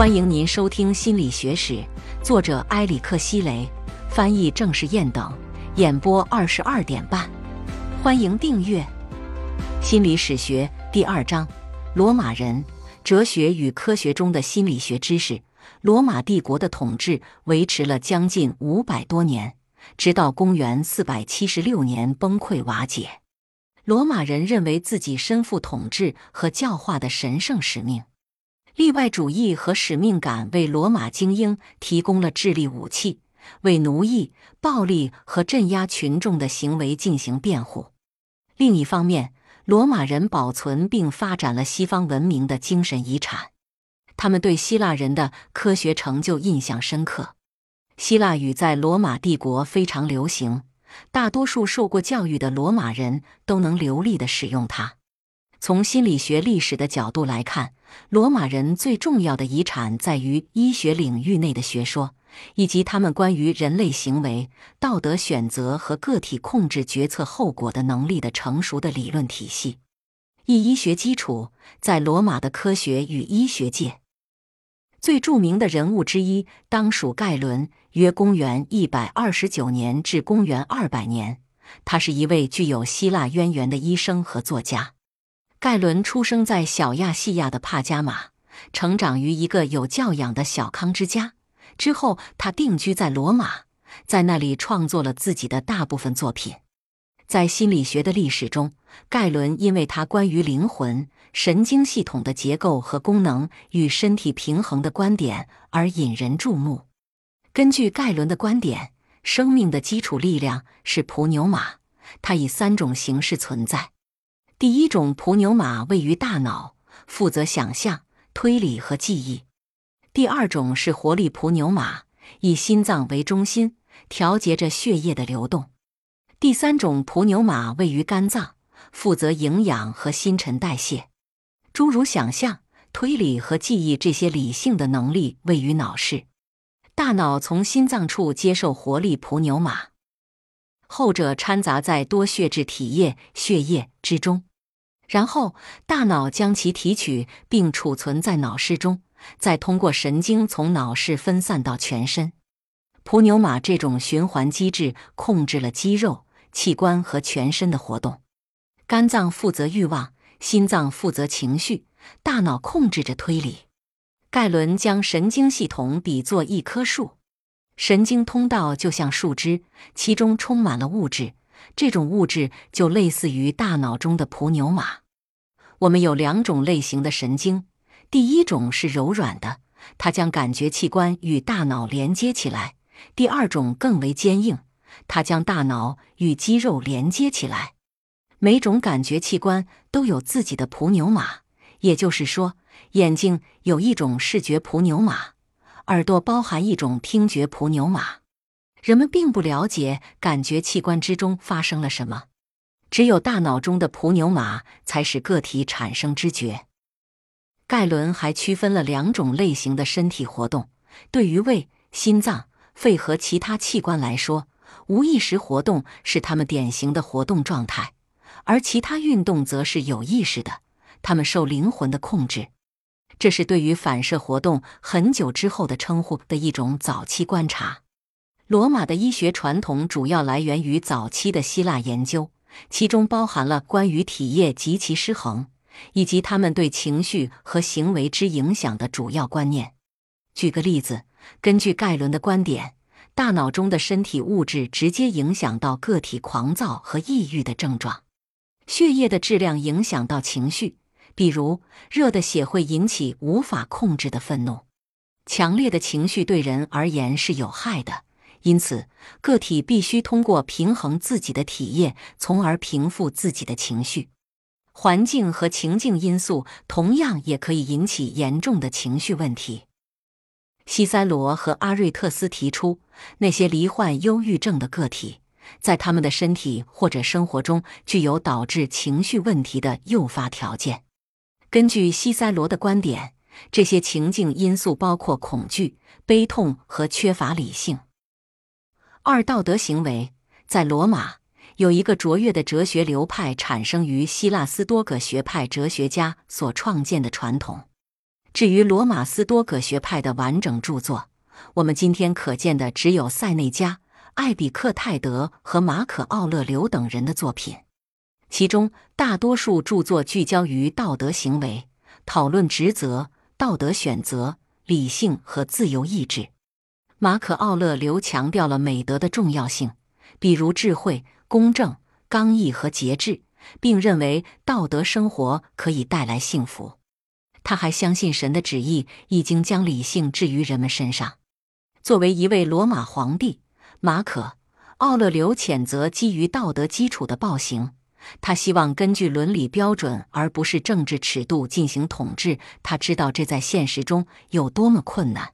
欢迎您收听《心理学史》，作者埃里克希雷，翻译郑世燕等，演播二十二点半。欢迎订阅《心理史学》第二章：罗马人、哲学与科学中的心理学知识。罗马帝国的统治维持了将近五百多年，直到公元四百七十六年崩溃瓦解。罗马人认为自己身负统治和教化的神圣使命，例外主义和使命感为罗马精英提供了智力武器，为奴役、暴力和镇压群众的行为进行辩护。另一方面，罗马人保存并发展了西方文明的精神遗产。他们对希腊人的科学成就印象深刻。希腊语在罗马帝国非常流行，大多数受过教育的罗马人都能流利地使用它。从心理学历史的角度来看，罗马人最重要的遗产在于医学领域内的学说，以及他们关于人类行为、道德选择和个体控制决策后果的能力的成熟的理论体系。以医学基础，在罗马的科学与医学界。最著名的人物之一当属盖伦，约公元一百二十九年至公元二百年。他是一位具有希腊渊源的医生和作家。盖伦出生在小亚细亚的帕加马，成长于一个有教养的小康之家。之后，他定居在罗马，在那里创作了自己的大部分作品。在心理学的历史中，盖伦因为他关于灵魂。神经系统的结构和功能与身体平衡的观点而引人注目。根据盖伦的观点，生命的基础力量是普纽马，它以三种形式存在。第一种普牛马位于大脑，负责想象、推理和记忆；第二种是活力普牛马，以心脏为中心，调节着血液的流动；第三种普牛马位于肝脏，负责营养和新陈代谢。诸如想象、推理和记忆这些理性的能力位于脑室，大脑从心脏处接受活力普牛马，后者掺杂在多血质体液血液之中，然后大脑将其提取并储存在脑室中，再通过神经从脑室分散到全身。普牛马这种循环机制控制了肌肉、器官和全身的活动。肝脏负责欲望。心脏负责情绪，大脑控制着推理。盖伦将神经系统比作一棵树，神经通道就像树枝，其中充满了物质。这种物质就类似于大脑中的普牛马。我们有两种类型的神经，第一种是柔软的，它将感觉器官与大脑连接起来；第二种更为坚硬，它将大脑与肌肉连接起来。每种感觉器官都有自己的普牛马，也就是说，眼睛有一种视觉普牛马，耳朵包含一种听觉普牛马。人们并不了解感觉器官之中发生了什么，只有大脑中的普纽马才使个体产生知觉。盖伦还区分了两种类型的身体活动：对于胃、心脏、肺和其他器官来说，无意识活动是他们典型的活动状态。而其他运动则是有意识的，他们受灵魂的控制。这是对于反射活动很久之后的称呼的一种早期观察。罗马的医学传统主要来源于早期的希腊研究，其中包含了关于体液及其失衡，以及他们对情绪和行为之影响的主要观念。举个例子，根据盖伦的观点，大脑中的身体物质直接影响到个体狂躁和抑郁的症状。血液的质量影响到情绪，比如热的血会引起无法控制的愤怒。强烈的情绪对人而言是有害的，因此个体必须通过平衡自己的体液，从而平复自己的情绪。环境和情境因素同样也可以引起严重的情绪问题。西塞罗和阿瑞特斯提出，那些罹患忧郁症的个体。在他们的身体或者生活中具有导致情绪问题的诱发条件。根据西塞罗的观点，这些情境因素包括恐惧、悲痛和缺乏理性。二道德行为在罗马有一个卓越的哲学流派，产生于希腊斯多葛学派哲学家所创建的传统。至于罗马斯多葛学派的完整著作，我们今天可见的只有塞内加、艾比克泰德和马可·奥勒留等人的作品，其中大多数著作聚焦于道德行为，讨论职责、道德选择、理性和自由意志。马可·奥勒留强调了美德的重要性，比如智慧、公正、刚毅和节制，并认为道德生活可以带来幸福。他还相信神的旨意已经将理性置于人们身上。作为一位罗马皇帝，马可·奥勒留谴责基于道德基础的暴行。他希望根据伦理标准而不是政治尺度进行统治。他知道这在现实中有多么困难。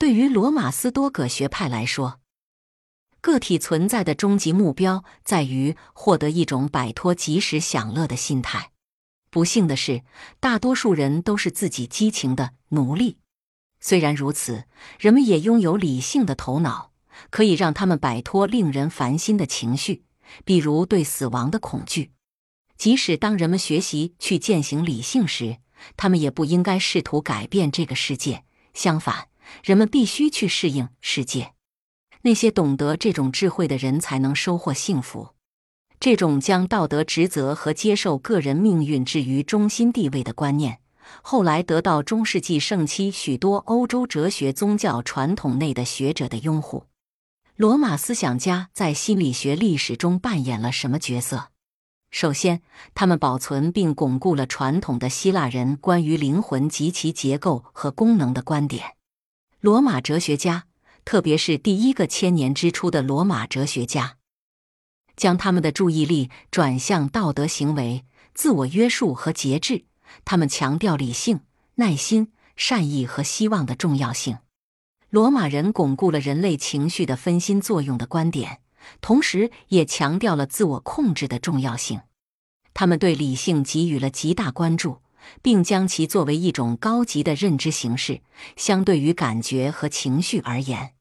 对于罗马斯多葛学派来说，个体存在的终极目标在于获得一种摆脱及时享乐的心态。不幸的是，大多数人都是自己激情的奴隶。虽然如此，人们也拥有理性的头脑，可以让他们摆脱令人烦心的情绪，比如对死亡的恐惧。即使当人们学习去践行理性时，他们也不应该试图改变这个世界。相反，人们必须去适应世界。那些懂得这种智慧的人才能收获幸福。这种将道德职责和接受个人命运置于中心地位的观念。后来得到中世纪盛期许多欧洲哲学宗教传统内的学者的拥护。罗马思想家在心理学历史中扮演了什么角色？首先，他们保存并巩固了传统的希腊人关于灵魂及其结构和功能的观点。罗马哲学家，特别是第一个千年之初的罗马哲学家，将他们的注意力转向道德行为、自我约束和节制。他们强调理性、耐心、善意和希望的重要性。罗马人巩固了人类情绪的分心作用的观点，同时也强调了自我控制的重要性。他们对理性给予了极大关注，并将其作为一种高级的认知形式。相对于感觉和情绪而言，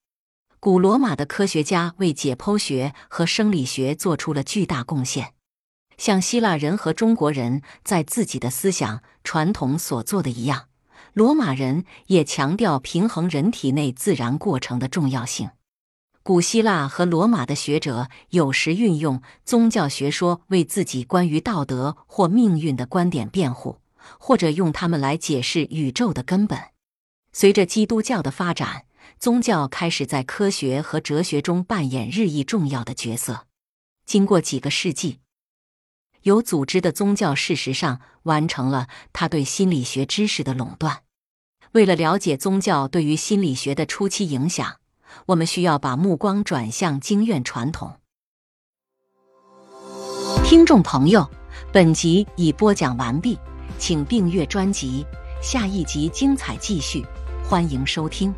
古罗马的科学家为解剖学和生理学做出了巨大贡献。像希腊人和中国人在自己的思想传统所做的一样，罗马人也强调平衡人体内自然过程的重要性。古希腊和罗马的学者有时运用宗教学说为自己关于道德或命运的观点辩护，或者用它们来解释宇宙的根本。随着基督教的发展，宗教开始在科学和哲学中扮演日益重要的角色。经过几个世纪。有组织的宗教事实上完成了他对心理学知识的垄断。为了了解宗教对于心理学的初期影响，我们需要把目光转向经院传统。听众朋友，本集已播讲完毕，请订阅专辑，下一集精彩继续，欢迎收听。